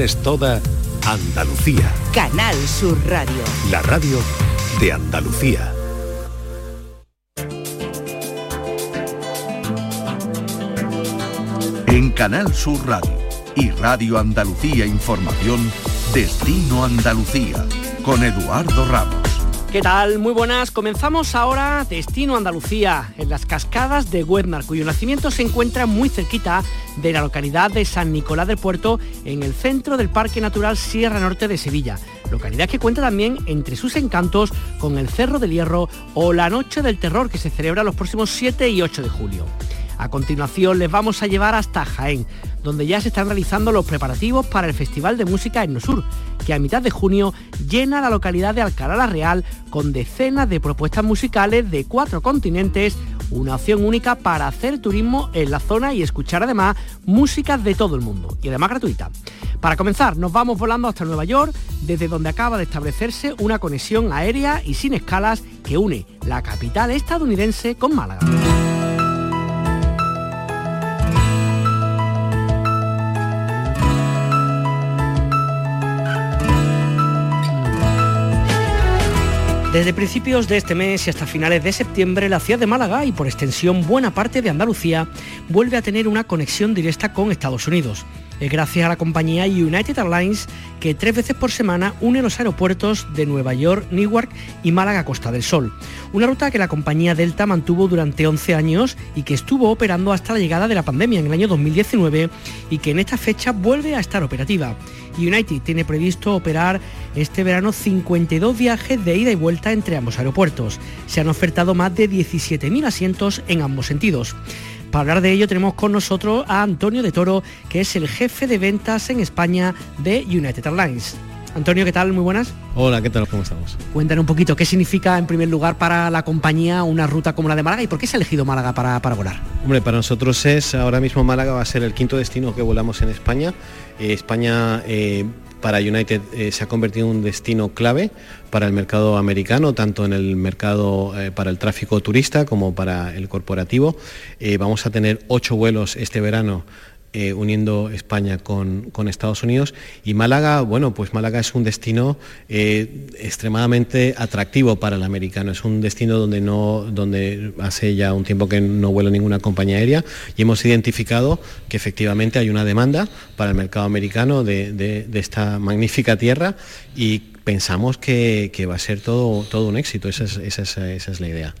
Es toda Andalucía. Canal Sur Radio. La radio de Andalucía. En Canal Sur Radio y Radio Andalucía Información, Destino Andalucía, con Eduardo Ramos. ¿Qué tal? Muy buenas. Comenzamos ahora Destino Andalucía, en las cascadas de Huedmar, cuyo nacimiento se encuentra muy cerquita de la localidad de San Nicolás del Puerto, en el centro del Parque Natural Sierra Norte de Sevilla. Localidad que cuenta también entre sus encantos con el Cerro del Hierro o la Noche del Terror que se celebra los próximos 7 y 8 de julio. A continuación les vamos a llevar hasta Jaén, donde ya se están realizando los preparativos para el Festival de Música Etnosur, que a mitad de junio llena la localidad de Alcalá la Real con decenas de propuestas musicales de cuatro continentes, una opción única para hacer turismo en la zona y escuchar además músicas de todo el mundo, y además gratuita. Para comenzar, nos vamos volando hasta Nueva York, desde donde acaba de establecerse una conexión aérea y sin escalas que une la capital estadounidense con Málaga. Desde principios de este mes y hasta finales de septiembre, la ciudad de Málaga y por extensión buena parte de Andalucía vuelve a tener una conexión directa con Estados Unidos. Gracias a la compañía United Airlines que tres veces por semana une los aeropuertos de Nueva York, Newark y Málaga Costa del Sol. Una ruta que la compañía Delta mantuvo durante 11 años y que estuvo operando hasta la llegada de la pandemia en el año 2019 y que en esta fecha vuelve a estar operativa. United tiene previsto operar este verano 52 viajes de ida y vuelta entre ambos aeropuertos. Se han ofertado más de 17.000 asientos en ambos sentidos. Para hablar de ello tenemos con nosotros a Antonio de Toro, que es el jefe de ventas en España de United Airlines. Antonio, ¿qué tal? Muy buenas. Hola, ¿qué tal? ¿Cómo estamos? Cuéntanos un poquito qué significa en primer lugar para la compañía una ruta como la de Málaga y por qué se ha elegido Málaga para, para volar. Hombre, para nosotros es, ahora mismo Málaga va a ser el quinto destino que volamos en España. Eh, España eh, para United eh, se ha convertido en un destino clave para el mercado americano, tanto en el mercado eh, para el tráfico turista como para el corporativo. Eh, vamos a tener ocho vuelos este verano eh, uniendo España con, con, Estados Unidos. Y Málaga, bueno, pues Málaga es un destino eh, extremadamente atractivo para el americano. Es un destino donde, no, donde hace ya un tiempo que no vuela ninguna compañía aérea y hemos identificado que efectivamente hay una demanda para el mercado americano de, de, de esta magnífica tierra y pensamos que, que, va a ser todo, todo un éxito, esa es, esa, es, esa es, la idea.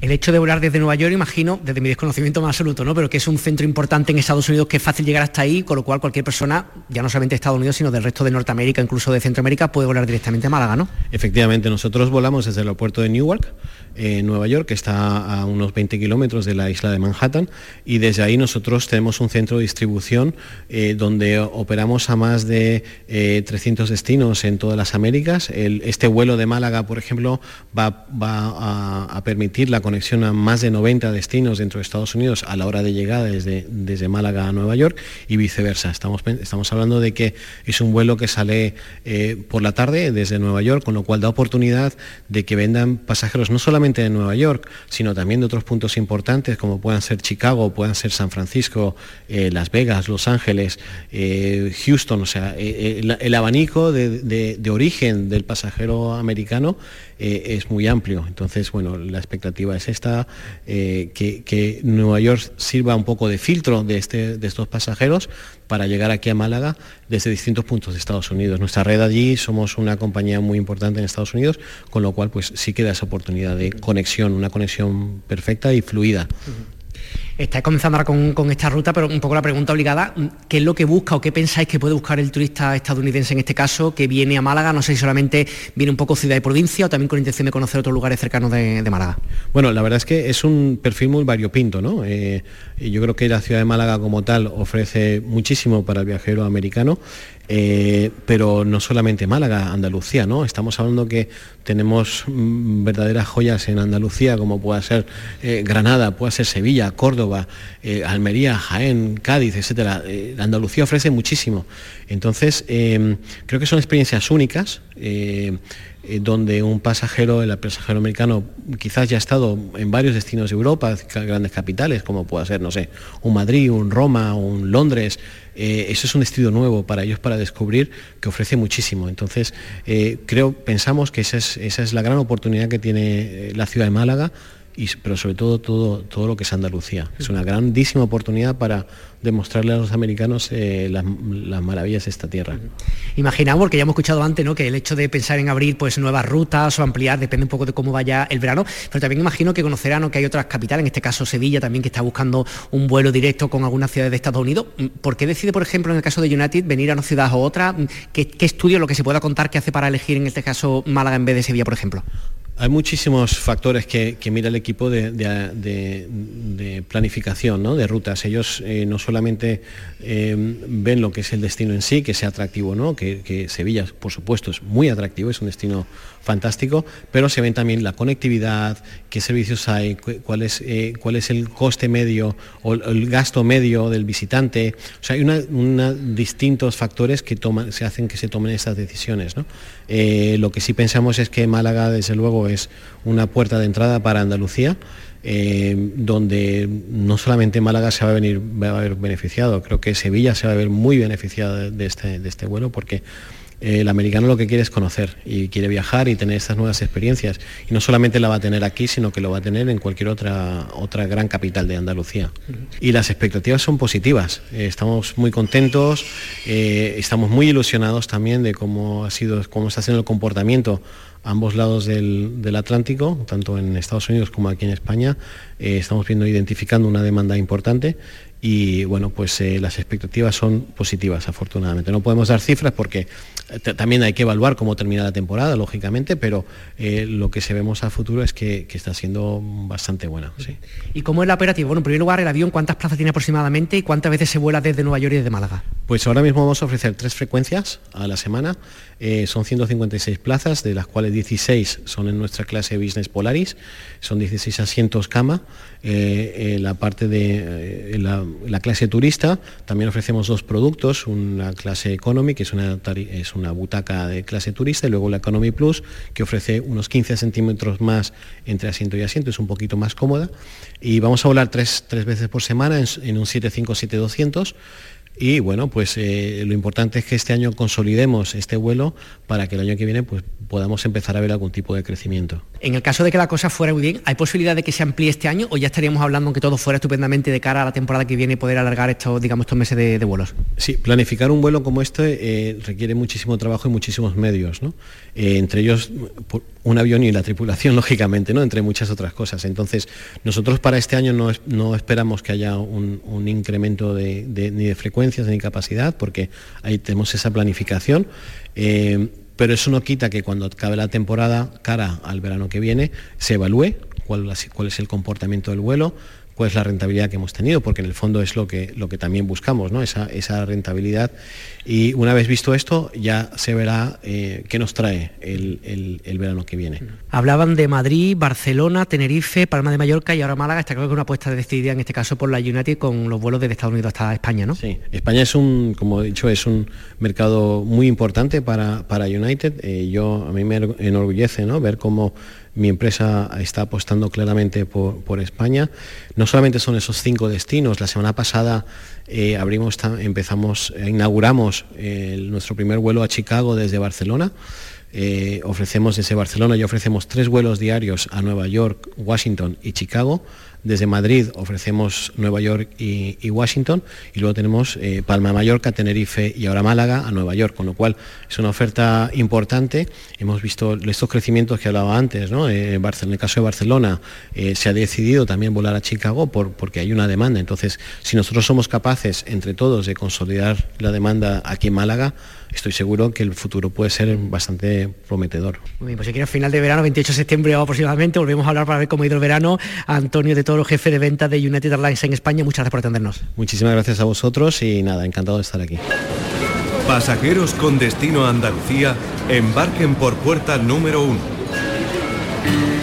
El hecho de volar desde Nueva York, imagino, desde mi desconocimiento más absoluto, ¿no? pero que es un centro importante en Estados Unidos, que es fácil llegar hasta ahí, con lo cual cualquier persona, ya no solamente de Estados Unidos, sino del resto de Norteamérica, incluso de Centroamérica, puede volar directamente a Málaga, ¿no? Efectivamente, nosotros volamos desde el aeropuerto de Newark, en Nueva York, que está a unos 20 kilómetros de la isla de Manhattan, y desde ahí nosotros tenemos un centro de distribución eh, donde operamos a más de eh, 300 destinos en todas las Américas. Este vuelo de Málaga, por ejemplo, va, a, permitir la conexión a más de 90 destinos dentro de Estados Unidos a la hora de llegada desde, desde Málaga a Nueva York y viceversa. Estamos, estamos hablando de que es un vuelo que sale eh, por la tarde desde Nueva York, con lo cual da oportunidad de que vendan pasajeros no solamente de Nueva York, sino también de otros puntos importantes como puedan ser Chicago, puedan ser San Francisco, eh, Las Vegas, Los Ángeles, eh, Houston, o sea, eh, el, el, abanico de, origen del pasajero americano es muy amplio. Entonces, bueno, la expectativa es esta, que, que, Nueva York sirva un poco de filtro de, este, de estos pasajeros para llegar aquí a Málaga desde distintos puntos de Estados Unidos. Nuestra red allí somos una compañía muy importante en Estados Unidos, con lo cual pues sí queda esa oportunidad de conexión, una conexión perfecta y fluida. Estáis comenzando ahora con, esta ruta, pero un poco la pregunta obligada, ¿qué es lo que busca o qué pensáis que puede buscar el turista estadounidense en este caso, que viene a Málaga? No sé si solamente viene un poco ciudad y provincia o también con intención de conocer otros lugares cercanos de, de Málaga. Bueno, la verdad es que es un perfil muy variopinto, ¿no? Eh, yo creo que la ciudad de Málaga como tal ofrece muchísimo para el viajero americano. Eh, pero no solamente Málaga, Andalucía, ¿no? Estamos hablando que tenemos mm, verdaderas joyas en Andalucía, como pueda ser eh, Granada, puede ser Sevilla, Córdoba, eh, Almería, Jaén, Cádiz, etcétera. Andalucía ofrece muchísimo. Entonces, creo que son experiencias únicas donde un pasajero, el pasajero americano, quizás ya ha estado en varios destinos de Europa, grandes capitales, como pueda ser, no sé, un Madrid, un Roma, un Londres. Eh, eso es un destino nuevo para ellos para para descubrir que ofrece muchísimo. Entonces, eh, creo, pensamos que esa es, esa es la gran oportunidad que tiene la ciudad de Málaga pero sobre todo, todo todo lo que es Andalucía. Es una grandísima oportunidad para demostrarle a los americanos eh, las, maravillas de esta tierra. Imaginamos, porque ya hemos escuchado antes, ¿no? que el hecho de pensar en abrir pues, nuevas rutas o ampliar depende un poco de cómo vaya el verano, pero también imagino que conocerán que hay otras capitales, en este caso Sevilla también, que está buscando un vuelo directo con algunas ciudades de Estados Unidos. ¿Por qué decide, por ejemplo, en el caso de United, venir a una ciudad o otra? ¿Qué, qué estudio, lo que se pueda contar, que hace para elegir en este caso Málaga en vez de Sevilla, por ejemplo? Hay muchísimos factores que, mira el equipo de, planificación de rutas. Ellos eh, no solamente eh, ven lo que es el destino en sí, que sea atractivo, ¿no? que, Sevilla, por supuesto, es muy atractivo, es un destino fantástico, pero se ven también la conectividad, qué servicios hay, cuál es, eh, cuál es el coste medio o el gasto medio del visitante. O sea, hay una, distintos factores que se hacen que se tomen estas decisiones. Lo que sí pensamos es que Málaga, desde luego, es una puerta de entrada para Andalucía. Eh, donde no solamente Málaga se va a, venir, va a beneficiado, creo que Sevilla se va a ver muy beneficiado de este, de este vuelo porque el americano lo que quiere es conocer y quiere viajar y tener estas nuevas experiencias. Y no solamente la va a tener aquí, sino que lo va a tener en cualquier otra, otra gran capital de Andalucía. Y las expectativas son positivas. Eh, estamos muy contentos, eh, estamos muy ilusionados también de cómo, ha sido, cómo está siendo el comportamiento a ambos lados del, Atlántico, tanto en Estados Unidos como aquí en España. Eh, estamos viendo, identificando una demanda importante y bueno, pues eh, las expectativas son positivas, afortunadamente. No podemos dar cifras porque eh, también hay que evaluar cómo termina la temporada, lógicamente, pero eh, lo que se vemos a futuro es que, está siendo bastante buena. Sí. ¿Y cómo es la operativa? Bueno, en primer lugar, el avión, ¿cuántas plazas tiene aproximadamente y cuántas veces se vuela desde Nueva York y desde Málaga? Pues ahora mismo vamos a ofrecer tres frecuencias a la semana. Son 156 plazas, de las cuales 16 son en nuestra clase Business Polaris, son 16 asientos cama. la parte de la, la clase turista también ofrecemos dos productos, una clase Economy, que es una, es una butaca de clase turista, y luego la Economy Plus, que ofrece unos 15 centímetros más entre asiento y asiento, es un poquito más cómoda. Y vamos a volar tres, tres veces por semana en, en un 757-200 y bueno, pues eh, lo importante es que este año consolidemos este vuelo para que el año que viene pues, podamos empezar a ver algún tipo de crecimiento. En el caso de que la cosa fuera muy bien, ¿hay posibilidad de que se amplíe este año o ya estaríamos hablando que todo fuera estupendamente de cara a la temporada que viene poder alargar estos, digamos, estos meses de, vuelos? Sí, planificar un vuelo como este eh, requiere muchísimo trabajo y muchísimos medios, ¿no? Eh, entre ellos un avión y la tripulación, lógicamente, ¿no? entre muchas otras cosas. Entonces, nosotros para este año no, esperamos que haya un, incremento ni de frecuencias ni capacidad, porque ahí tenemos esa planificación. Eh, pero eso no quita que cuando acabe la temporada, cara al verano que viene, se evalúe cuál, es el comportamiento del vuelo, cuál es la rentabilidad que hemos tenido, porque en el fondo es lo que, lo que también buscamos, ¿no? esa, esa rentabilidad. Y una vez visto esto, ya se verá eh, qué nos trae el, verano que viene. Hablaban de Madrid, Barcelona, Tenerife, Palma de Mallorca y ahora Málaga. Está claro que una apuesta decidida en este caso por la United con los vuelos desde Estados Unidos hasta España, ¿no? Sí, España es un, como he dicho, es un mercado muy importante para, para United. Eh, yo, a mí me enorgullece ¿no? ver cómo mi empresa está apostando claramente por, España. No solamente son esos cinco destinos, la semana pasada eh, abrimos, empezamos, inauguramos eh, nuestro primer vuelo a Chicago desde Barcelona. Eh, ofrecemos desde Barcelona y ofrecemos tres vuelos diarios a Nueva York, Washington y Chicago desde Madrid ofrecemos Nueva York y, Washington y luego tenemos eh, Palma Mallorca, Tenerife y ahora Málaga a Nueva York, con lo cual es una oferta importante. Hemos visto estos crecimientos que hablaba antes, ¿no? Eh, en el caso de Barcelona eh, se ha decidido también volar a Chicago por, porque hay una demanda. Entonces, si nosotros somos capaces entre todos de consolidar la demanda aquí en Málaga, estoy seguro que el futuro puede ser bastante prometedor. Muy bien, pues si quiero final de verano, 28 de septiembre aproximadamente, volvemos a hablar para ver cómo ha ido el verano. Antonio de Toro, jefe de venta de United Airlines en España, muchas gracias por atendernos. Muchísimas gracias a vosotros y nada, encantado de estar aquí. Pasajeros con destino a Andalucía, embarquen por puerta número 1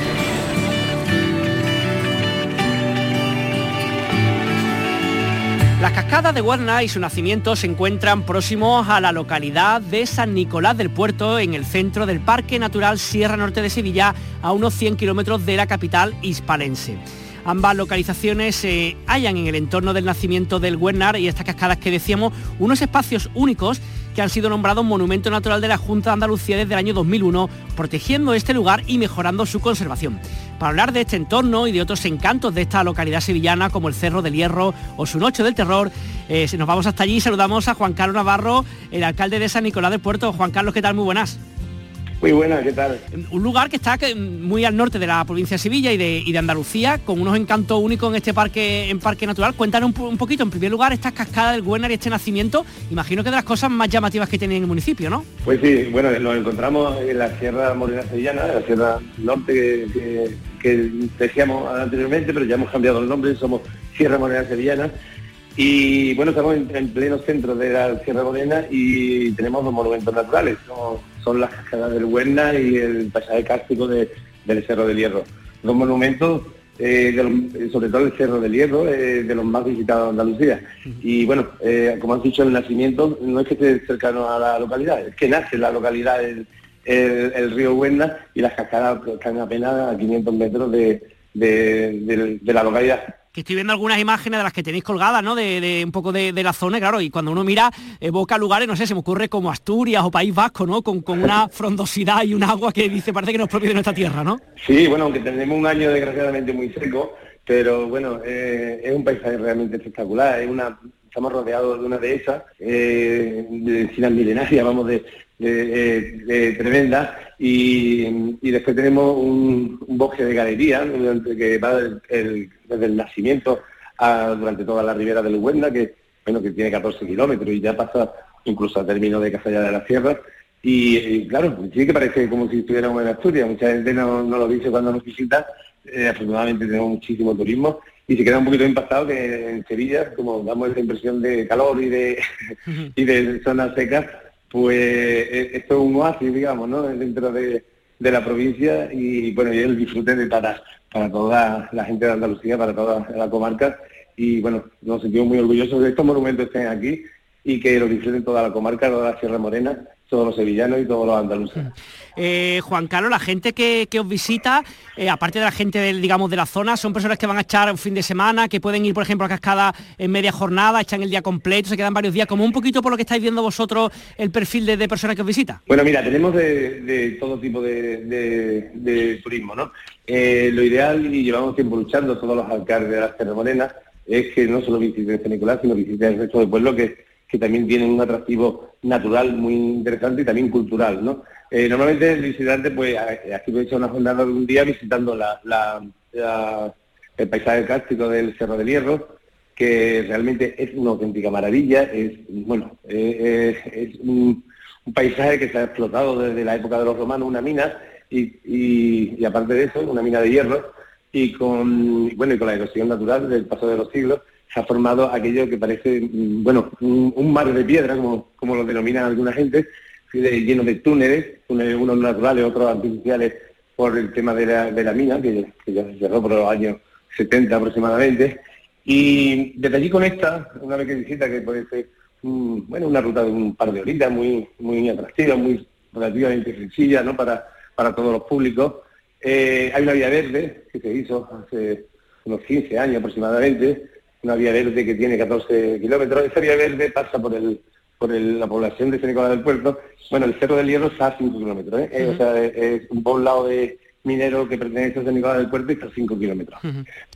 cascadas de Guadna y su nacimiento se encuentran próximos a la localidad de San Nicolás del Puerto, en el centro del Parque Natural Sierra Norte de Sevilla, a unos 100 kilómetros de la capital hispalense. Ambas localizaciones se hallan en el entorno del nacimiento del Guernar y estas cascadas que decíamos, unos espacios únicos que han sido nombrados Monumento Natural de la Junta de Andalucía desde el año 2001, protegiendo este lugar y mejorando su conservación. Para hablar de este entorno y de otros encantos de esta localidad sevillana como el Cerro del Hierro o su Noche del Terror, eh, nos vamos hasta allí y saludamos a Juan Carlos Navarro, el alcalde de San Nicolás del Puerto. Juan Carlos, ¿qué tal? Muy buenas. Muy buenas, ¿qué tal? Un lugar que está muy al norte de la provincia de Sevilla y de, Andalucía, con unos encantos únicos en este parque en parque natural. Cuéntanos un, poquito, en primer lugar, esta cascada del Güenar y este nacimiento, imagino que de las cosas más llamativas que tiene en el municipio, ¿no? Pues sí, bueno, nos encontramos en la Sierra Morena Sevillana, la Sierra Norte que, decíamos anteriormente, pero ya hemos cambiado el nombre, somos Sierra Morena Sevillana. Y bueno, estamos en, pleno centro de la Sierra Morena y tenemos dos monumentos naturales son las cascadas del Huerna y el paisaje cárstico del Cerro del Hierro. Dos monumentos, eh, sobre todo el Cerro del Hierro, eh, de los más visitados de Andalucía. Y bueno, eh, como has dicho, el nacimiento no es que esté cercano a la localidad, es que nace la localidad el, río Huerna y las cascadas están apenas a 500 metros de la localidad que estoy viendo algunas imágenes de las que tenéis colgadas, ¿no? De, un poco de, la zona, claro, y cuando uno mira, evoca lugares, no sé, se me ocurre como Asturias o País Vasco, ¿no? Con, una frondosidad y un agua que dice, parece que no es propio de nuestra tierra, ¿no? Sí, bueno, aunque tenemos un año desgraciadamente muy seco, pero bueno, eh, es un paisaje realmente espectacular, es una, estamos rodeados de una dehesa, eh, de milenaria, vamos, de, de, tremenda. Y, después tenemos un, bosque de galerías que va desde el nacimiento durante toda la ribera del Huenda, que bueno que tiene 14 kilómetros y ya pasa incluso a término de Casalla de la Sierra. Y, claro, sí que parece como si estuviéramos en Asturias, mucha gente no, lo dice cuando nos visita, eh, afortunadamente tenemos muchísimo turismo y se queda un poquito impactado que en Sevilla, como damos la impresión de calor y de, y de zonas secas, pues eh, esto es un oasis, digamos, ¿no? dentro de, la provincia y bueno, y el disfrute de para, para toda la gente de Andalucía, para toda la comarca y bueno, nos sentimos muy orgullosos de que estos monumentos estén aquí y que lo disfruten toda la comarca, toda la Sierra Morena todos los sevillanos y todos los andaluces. Eh, Juan Carlos, la gente que, os visita, eh, aparte de la gente del, digamos, de la zona, son personas que van a echar un fin de semana, que pueden ir, por ejemplo, a Cascada en media jornada, echan el día completo, se quedan varios días, como un poquito por lo que estáis viendo vosotros el perfil de, personas que os visita. Bueno, mira, tenemos de, todo tipo de, turismo, ¿no? Eh, lo ideal, y llevamos tiempo luchando todos los alcaldes de las Tierras Morenas, es que no solo visiten San Nicolás, sino visiten el resto del pueblo, que que también tienen un atractivo natural muy interesante y también cultural, ¿no? Eh, normalmente el visitante, pues, aquí he hecho una jornada de un día visitando el paisaje cástico del Cerro del Hierro, que realmente es una auténtica maravilla, es, bueno, eh, eh, es un, paisaje que se ha explotado desde la época de los romanos, una mina, y, aparte de eso, una mina de hierro, y con, bueno, y con la erosión natural del paso de los siglos, se ha formado aquello que parece, mm, bueno, un, mar de piedra, como, como lo denominan alguna gente, lleno de túneles, túneles unos naturales, otros artificiales, por el tema de la, de la mina, que, ya se cerró por los años 70 aproximadamente. Y desde allí conecta, una vez que visita, que puede ser bueno, una ruta de un par de horitas muy, muy atractiva, muy relativamente sencilla ¿no? para, para todos los públicos. Eh, hay una vía verde que se hizo hace unos 15 años aproximadamente, una vía verde que tiene 14 kilómetros. Esa vía verde pasa por el por la población de San Nicolás del Puerto. Bueno, el Cerro del Hierro está a 5 kilómetros. ¿eh? O sea, es un poblado de minero que pertenece a San Nicolás del Puerto y está a 5 kilómetros.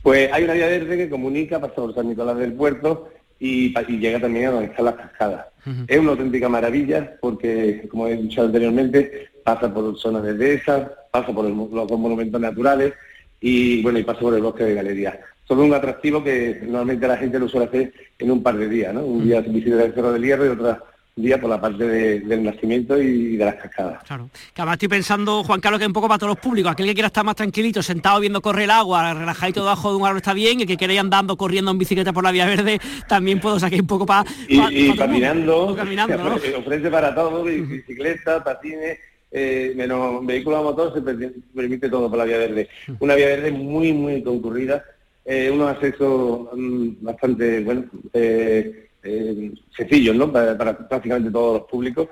Pues hay una vía verde que comunica, pasa por San Nicolás del Puerto y, llega también a donde están las cascadas. Es una auténtica maravilla porque, como he dicho anteriormente, pasa por zonas de dehesas, pasa por los monumentos naturales y bueno y pasa por el bosque de galerías todo un atractivo que normalmente la gente lo suele hacer en un par de días, ¿no? Un día se visita el Cerro del Hierro y otro día por la parte del nacimiento y de las cascadas. Claro. Que además estoy pensando, Juan Carlos, que es un poco para todos los públicos. Aquel que quiera estar más tranquilito, sentado viendo correr el agua, relajadito debajo de un árbol está bien, y el que quiera ir andando, corriendo en bicicleta por la vía verde, también puedo sacar un poco para... y, caminando, caminando ofrece, para todo, bicicleta, patines, eh, menos vehículos a motor, se permite todo por la vía verde. Una vía verde muy, muy concurrida eh, unos accesos mm, bastante bueno, eh, eh, sencillos ¿no? Para, prácticamente todos los públicos.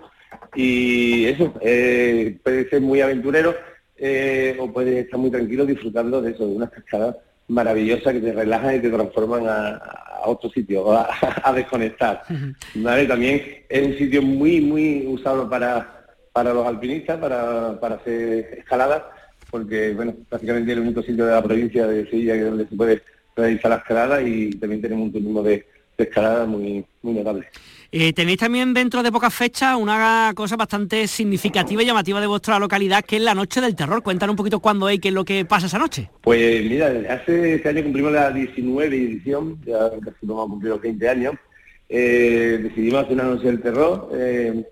Y eso, puede ser muy aventurero o puede estar muy tranquilo disfrutando de eso, de unas cascadas maravillosas que te relajan y te transforman a, otro sitio, a, desconectar. También es un sitio muy, muy usado para, para los alpinistas, para, para hacer escaladas, porque, bueno, prácticamente es el único sitio de la provincia de Sevilla donde se puede realizar la escalada y también tenemos un turismo de, escalada muy, muy notable. Eh, tenéis también dentro de pocas fechas una cosa bastante significativa y llamativa de vuestra localidad, que es la Noche del Terror. Cuéntanos un poquito cuándo es y qué es lo que pasa esa noche. Pues mira, hace este año cumplimos la 19 edición, ya casi vamos a cumplir los 20 años. Eh, decidimos hacer una Noche del Terror. Eh,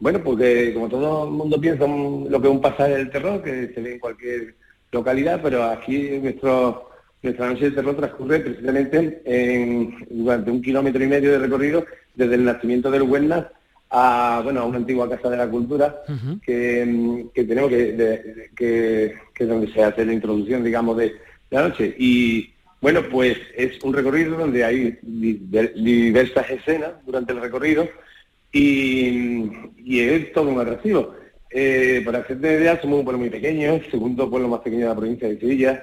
bueno, porque como todo el mundo piensa lo que es un pasaje del terror, que se ve en cualquier localidad, pero aquí nuestro nuestra noche del terror transcurre precisamente en, durante un kilómetro y medio de recorrido desde el nacimiento del Huernas a, bueno, a una antigua casa de la cultura que, tenemos que, que, es donde se hace la introducción, digamos, de, la noche. Y bueno, pues es un recorrido donde hay diversas escenas durante el recorrido y, es todo un atractivo. Eh, para hacerte idea, somos un pueblo muy pequeño, segundo pueblo más pequeño de la provincia de Sevilla,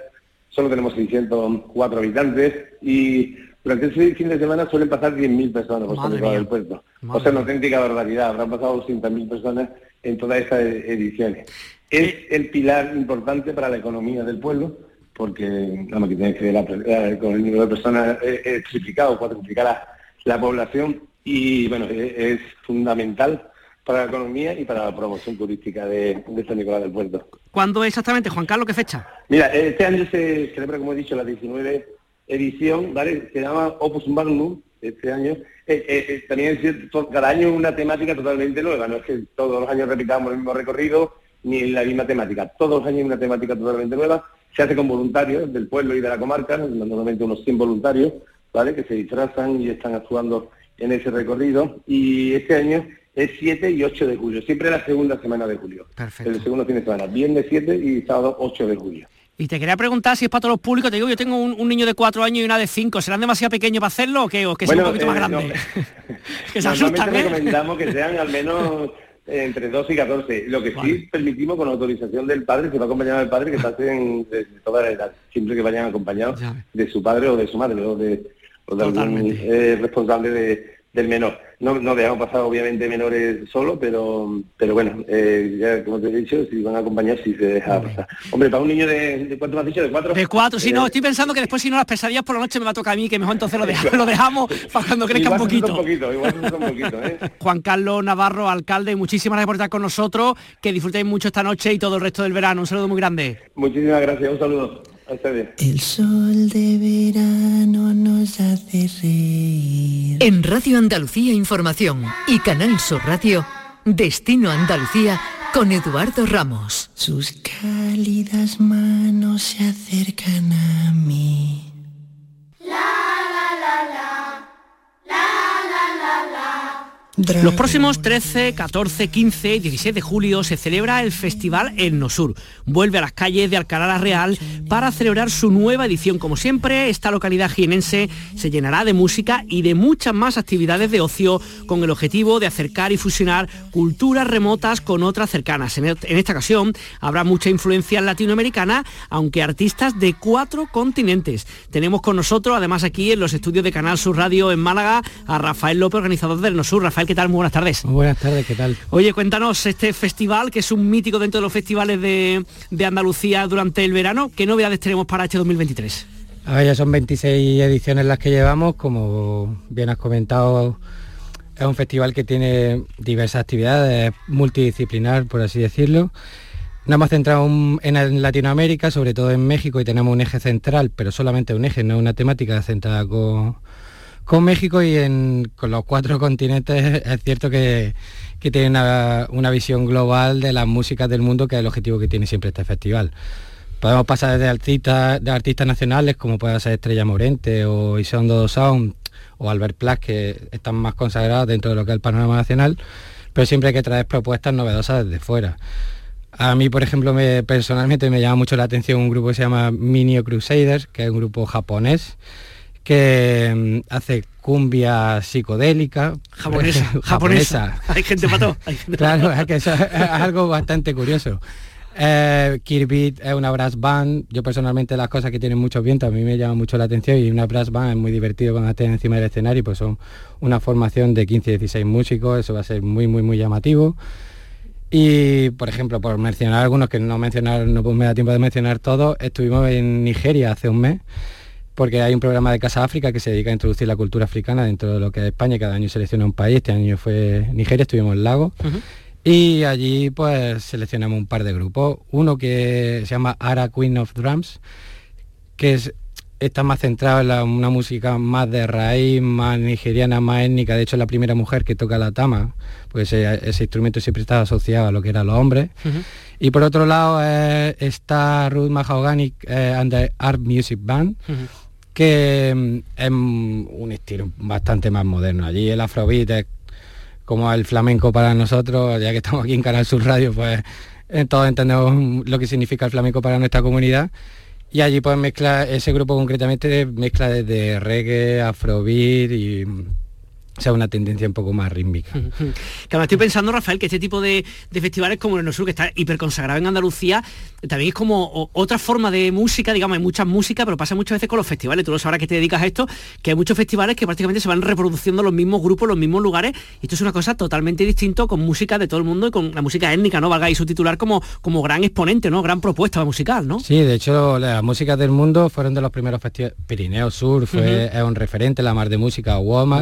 solo tenemos 604 habitantes y durante ese fin de semana suelen pasar 10.000 personas por el del puerto. o sea, una auténtica barbaridad. Habrán pasado 200.000 personas en todas estas ediciones. Es el pilar importante para la economía del pueblo, porque nada que tiene que ver con el número de personas eh, eh triplicado, cuatriplicar la, población y bueno, e-, es, fundamental para la economía y para la promoción turística de, de San Nicolás del Puerto. ¿Cuándo exactamente, Juan Carlos? ¿Qué fecha? Mira, este año se celebra, como he dicho, la 19 edición, ¿vale? Se llama Opus Magnum, este año. Eh, eh, eh, también es cierto, cada año una temática totalmente nueva, no es que todos los años repitamos el mismo recorrido ni la misma temática. Todos los años una temática totalmente nueva. Se hace con voluntarios del pueblo y de la comarca, normalmente unos 100 voluntarios, ¿vale? Que se disfrazan y están actuando en ese recorrido. Y este año es 7 y 8 de julio, siempre la segunda semana de julio. Perfecto. El segundo fin de semana, viernes 7 y sábado 8 de julio. Y te quería preguntar si es para todos los públicos. Te digo, yo tengo un, niño de 4 años y una de 5. ¿Serán demasiado pequeños para hacerlo o que, o que un poquito más eh, grandes? que se asustan, ¿eh? recomendamos que sean al menos entre 12 y 14. Lo que sí permitimos con autorización del padre, que va acompañado del padre, que pasen de, toda la edad, siempre que vayan acompañados de su padre o de su madre o de, o de algún eh, responsable de, del menor. No, no dejamos pasar obviamente menores solo, pero pero bueno, eh, ya como te he dicho, si van a acompañar, si se deja pasar. Hombre, para un niño de, de ¿cuánto me has dicho? ¿De cuatro? De cuatro, si no, eh, estoy pensando que después si no las pesadillas por la noche me va a tocar a mí, que mejor entonces lo dejamos, lo dejamos para cuando crezca un poquito. Un poquito, igual un poquito ¿eh? Juan Carlos Navarro, alcalde, muchísimas gracias por estar con nosotros, que disfrutéis mucho esta noche y todo el resto del verano. Un saludo muy grande. Muchísimas gracias, un saludo. El sol de verano nos hace reír. En Radio Andalucía Información y Canal Sur Radio, Destino Andalucía con Eduardo Ramos. Sus cálidas manos se acercan a mí. Los próximos 13, 14, 15 y 16 de julio se celebra el Festival El Nosur. Vuelve a las calles de Alcalá la Real para celebrar su nueva edición. Como siempre, esta localidad jienense se llenará de música y de muchas más actividades de ocio con el objetivo de acercar y fusionar culturas remotas con otras cercanas. En esta ocasión habrá mucha influencia latinoamericana, aunque artistas de cuatro continentes. Tenemos con nosotros, además aquí en los estudios de Canal Sur Radio en Málaga, a Rafael López, organizador del Nosur. Rafael, ¿qué tal? Muy buenas tardes. buenas tardes, ¿qué tal? Oye, cuéntanos este festival, que es un mítico dentro de los festivales de, Andalucía durante el verano. ¿Qué novedades tenemos para este 2023? A ver, ya son 26 ediciones las que llevamos, como bien has comentado, es un festival que tiene diversas actividades, multidisciplinar, por así decirlo. Nos hemos centrado en Latinoamérica, sobre todo en México, y tenemos un eje central, pero solamente un eje, no una temática centrada con, con México y con los cuatro continentes es cierto que, que tiene una, visión global de las músicas del mundo, que es el objetivo que tiene siempre este festival. Podemos pasar desde artistas, de artistas nacionales como pueda ser Estrella Morente o Isondo Sound o Albert Plas, que están más consagrados dentro de lo que es el panorama nacional, pero siempre hay que traer propuestas novedosas desde fuera. A mí, por ejemplo, me, personalmente me llama mucho la atención un grupo que se llama Minio Crusaders, que es un grupo japonés, que mm, hace cumbia psicodélica. Japonesa. japonesa. Hay gente para todo. claro, es, que es algo bastante curioso. Eh, Kirbit es una brass band. Yo personalmente las cosas que tienen muchos vientos a mí me llama mucho la atención y una brass band es muy divertido cuando estés encima del escenario, pues son una formación de 15-16 músicos, eso va a ser muy, muy, muy llamativo. Y, por ejemplo, por mencionar algunos que no mencionar, no me da tiempo de mencionar todos, estuvimos en Nigeria hace un mes, porque hay un programa de Casa África que se dedica a introducir la cultura africana dentro de lo que es España, cada año selecciona un país, este año fue Nigeria, estuvimos en Lago. Y allí pues seleccionamos un par de grupos. Uno que se llama Ara Queen of Drums, que es, está más centrado en una música más de raíz, más nigeriana, más étnica. De hecho es la primera mujer que toca la tama, pues ese, instrumento siempre estaba asociado a lo que eran los hombres. Y por otro lado eh, está Ruth Mahogany eh, and the Art Music Band. que mm, es un estilo bastante más moderno. Allí el afrobeat es como el flamenco para nosotros, ya que estamos aquí en Canal Sur Radio, pues eh, todos entendemos lo que significa el flamenco para nuestra comunidad. Y allí pues mezcla, ese grupo concretamente mezcla desde reggae, afrobeat y sea una tendencia un poco más rítmica. Claro, estoy pensando, Rafael, que este tipo de, festivales como el Nosur, que está hiper consagrado en Andalucía, también es como otra forma de música, digamos, hay muchas músicas, pero pasa muchas veces con los festivales. Tú lo sabrás que te dedicas a esto, que hay muchos festivales que prácticamente se van reproduciendo los mismos grupos, los mismos lugares, y esto es una cosa totalmente distinto con música de todo el mundo y con la música étnica, ¿no? Valga y su titular como, como gran exponente, ¿no? Gran propuesta musical, ¿no? Sí, de hecho, las músicas del mundo fueron de los primeros festivales. Pirineo Sur fue, es un referente, la mar de música, Woma.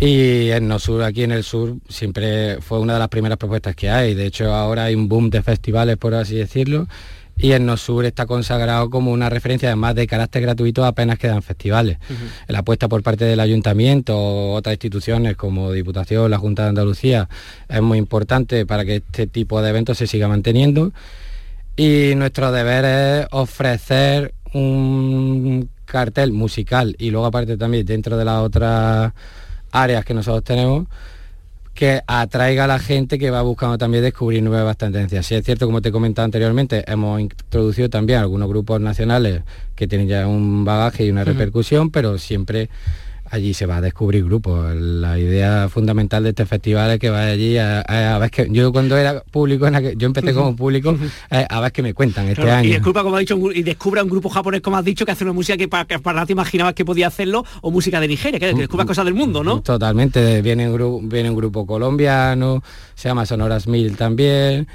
Y en Nosur, aquí en el sur, siempre fue una de las primeras propuestas que hay. De hecho, ahora hay un boom de festivales, por así decirlo. Y en Nosur está consagrado como una referencia, además de carácter gratuito, apenas quedan festivales. La apuesta por parte del ayuntamiento o otras instituciones como Diputación, la Junta de Andalucía, es muy importante para que este tipo de eventos se siga manteniendo. Y nuestro deber es ofrecer un cartel musical y luego aparte también dentro de la otra áreas que nosotros tenemos que atraiga a la gente que va buscando también descubrir nuevas tendencias. Si es cierto, como te he comentado anteriormente, hemos introducido también algunos grupos nacionales que tienen ya un bagaje y una repercusión, pero siempre allí se va a descubrir grupos. La idea fundamental de este festival es que vaya allí a, ver que yo cuando era público, yo empecé como público, eh, a ver que me cuentan este año. Y descubra, como ha dicho, y descubra un grupo japonés, como has dicho, que hace una música que para, que para te imaginabas que podía hacerlo, o música de Nigeria, que, descubra cosas del mundo, ¿no? Totalmente, viene un, viene un grupo colombiano, se llama Sonoras Mil también.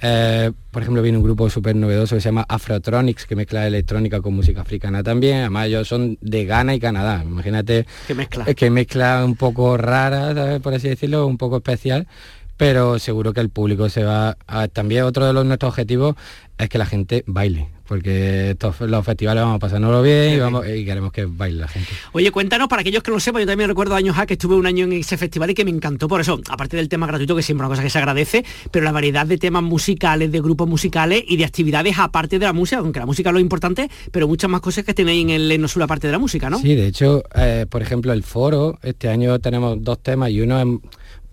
Eh, por ejemplo, viene un grupo súper novedoso que se llama Afrotronics, que mezcla electrónica con música africana también. Además, ellos son de Ghana y Canadá. Imagínate que mezcla, que mezcla un poco rara, por así decirlo, un poco especial pero seguro que el público se va a... También otro de los, nuestros objetivos es que la gente baile, porque estos, los festivales vamos a pasárnoslo bien y, vamos, y queremos que baile la gente. Oye, cuéntanos, para aquellos que no lo sepan, yo también recuerdo años a que estuve un año en ese festival y que me encantó por eso, aparte del tema gratuito, que siempre es una cosa que se agradece, pero la variedad de temas musicales, de grupos musicales y de actividades aparte de la música, aunque la música es lo importante, pero muchas más cosas que tenéis en el Enosur aparte de la música, ¿no? Sí, de hecho, eh, por ejemplo, el foro, este año tenemos dos temas y uno es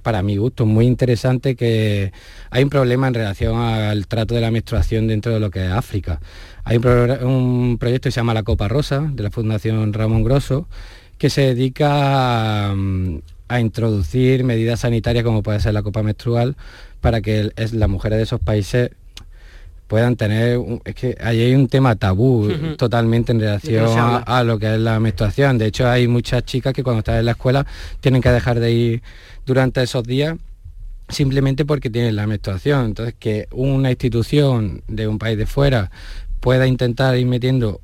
para mi gusto muy interesante que hay un problema en relación al trato de la menstruación dentro de lo que es África. Hay un, proyecto que se llama La Copa Rosa, de la Fundación Ramón Grosso, que se dedica a, introducir medidas sanitarias como puede ser la copa menstrual para que las mujeres de esos países puedan tener, es que ahí hay un tema tabú totalmente en relación a, lo que es la menstruación. De hecho, hay muchas chicas que cuando están en la escuela tienen que dejar de ir durante esos días simplemente porque tienen la menstruación. Entonces, que una institución de un país de fuera pueda intentar ir metiendo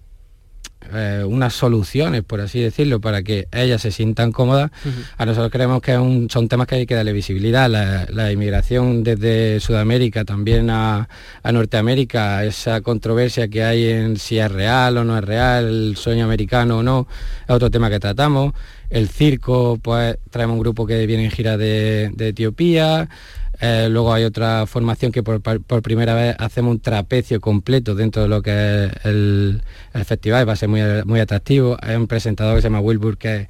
eh, unas soluciones, por así decirlo, para que ellas se sientan cómodas, a nosotros creemos que son temas que hay que darle visibilidad. La, inmigración desde Sudamérica también a, a, Norteamérica, esa controversia que hay en si es real o no es real, el sueño americano o no, es otro tema que tratamos el circo, pues traemos un grupo que viene en gira de, Etiopía. Eh, luego hay otra formación que por, primera vez hacemos un trapecio completo dentro de lo que es el, festival, va a ser muy, muy atractivo. Hay un presentador que se llama Wilbur que,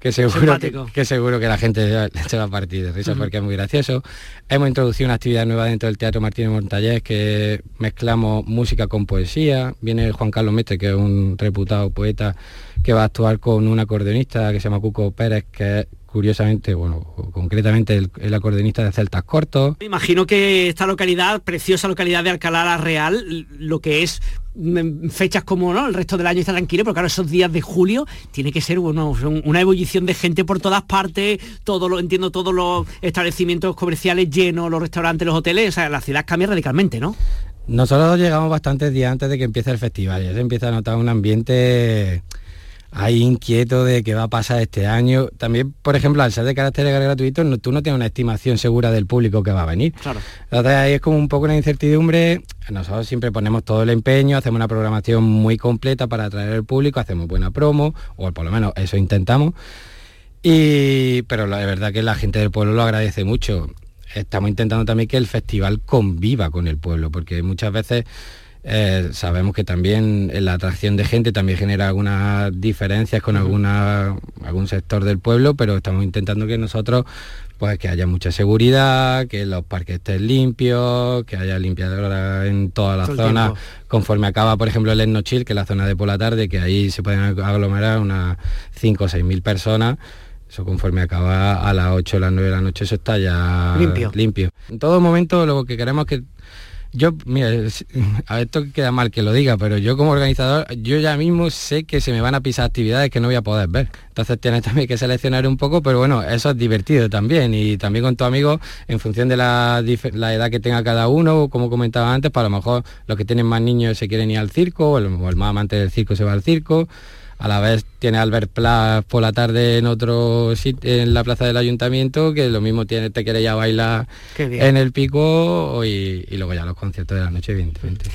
que seguro que, seguro que la gente se va a partir de risa porque es muy gracioso. Hemos introducido una actividad nueva dentro del Teatro Martínez Montallés que mezclamos música con poesía. Viene Juan Carlos Mestre, que es un reputado poeta que va a actuar con un acordeonista que se llama Cuco Pérez, que curiosamente, bueno, concretamente el, acordeonista de Celtas Cortos. Me imagino que esta localidad, preciosa localidad de Alcalá la Real, lo que es mm, fechas como no el resto del año está tranquilo pero claro esos días de julio tiene que ser bueno una ebullición de gente por todas partes todo lo entiendo todos los establecimientos comerciales llenos los restaurantes los hoteles o sea la ciudad cambia radicalmente no nosotros llegamos bastantes días antes de que empiece el festival ya se empieza a notar un ambiente ahí inquieto de qué va a pasar este año. También, por ejemplo, al ser de carácter gratuito, tú no tienes una estimación segura del público que va a venir. Claro. Entonces ahí es como un poco una incertidumbre. Nosotros siempre ponemos todo el empeño, hacemos una programación muy completa para atraer al público, hacemos buena promo, o por lo menos eso intentamos. Y, pero la verdad que la gente del pueblo lo agradece mucho. Estamos intentando también que el festival conviva con el pueblo, porque muchas veces eh, sabemos que también la atracción de gente también genera algunas diferencias con alguna, algún sector del pueblo, pero estamos intentando que nosotros pues que haya mucha seguridad, que los parques estén limpios, que haya limpiadora en toda la zona, conforme acaba, por ejemplo, el Etnochil, que es la zona de por la tarde, que ahí se pueden aglomerar unas 5 o 6 mil personas. Eso conforme acaba a las 8 o las 9 de la noche, eso está ya limpio. limpio. En todo momento lo que queremos es que yo, mira, a esto queda mal que lo diga, pero yo como organizador, yo ya mismo sé que se me van a pisar actividades que no voy a poder ver. Entonces tienes también que seleccionar un poco, pero bueno, eso es divertido también. Y también con tu amigo, en función de la, edad que tenga cada uno, como comentaba antes, para pues lo mejor los que tienen más niños se quieren ir al circo, o el, o el más amante del circo se va al circo a la vez tiene Albert Plas por la tarde en otro sitio, en la plaza del ayuntamiento, que lo mismo tiene, te quiere ya bailar en el pico y, luego ya los conciertos de la noche, evidentemente.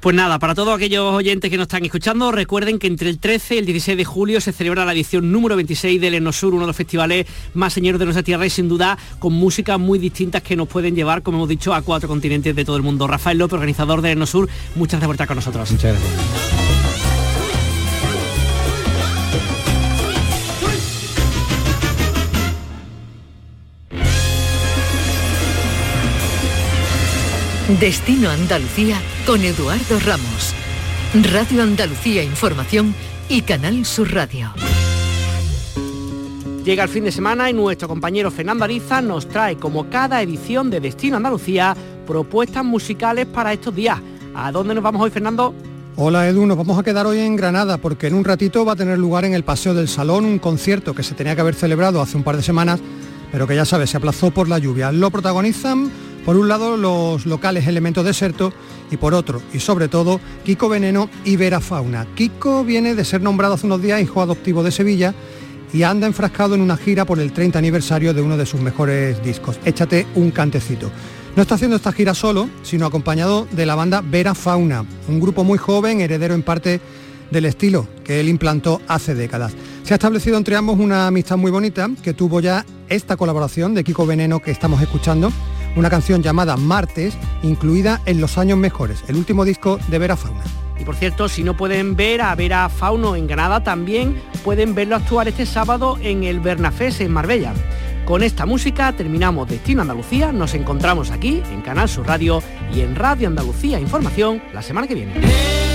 Pues nada, para todos aquellos oyentes que nos están escuchando, recuerden que entre el 13 y el 16 de julio se celebra la edición número 26 del Enosur, uno de los festivales más señores de nuestra tierra y sin duda con músicas muy distintas que nos pueden llevar, como hemos dicho, a cuatro continentes de todo el mundo. Rafael López, organizador del Enosur, muchas gracias por estar con nosotros. Muchas gracias. Destino Andalucía con Eduardo Ramos. Radio Andalucía Información y Canal Sur Radio. Llega el fin de semana y nuestro compañero Fernando Ariza nos trae, como cada edición de Destino Andalucía, propuestas musicales para estos días. ¿A dónde nos vamos hoy, Fernando? Hola Edu, nos vamos a quedar hoy en Granada porque en un ratito va a tener lugar en el Paseo del Salón un concierto que se tenía que haber celebrado hace un par de semanas, pero que ya sabes, se aplazó por la lluvia. Lo protagonizan por un lado, los locales Elementos Deserto y por otro, y sobre todo, Kiko Veneno y Vera Fauna. Kiko viene de ser nombrado hace unos días hijo adoptivo de Sevilla y anda enfrascado en una gira por el 30 aniversario de uno de sus mejores discos. Échate un cantecito. No está haciendo esta gira solo, sino acompañado de la banda Vera Fauna, un grupo muy joven, heredero en parte del estilo que él implantó hace décadas. Se ha establecido entre ambos una amistad muy bonita que tuvo ya esta colaboración de Kiko Veneno que estamos escuchando una canción llamada Martes, incluida en Los Años Mejores, el último disco de Vera Fauna. Y por cierto, si no pueden ver a Vera Fauno en Granada, también pueden verlo actuar este sábado en el Bernafés en Marbella. Con esta música terminamos Destino Andalucía, nos encontramos aquí en Canal Sur Radio y en Radio Andalucía Información la semana que viene.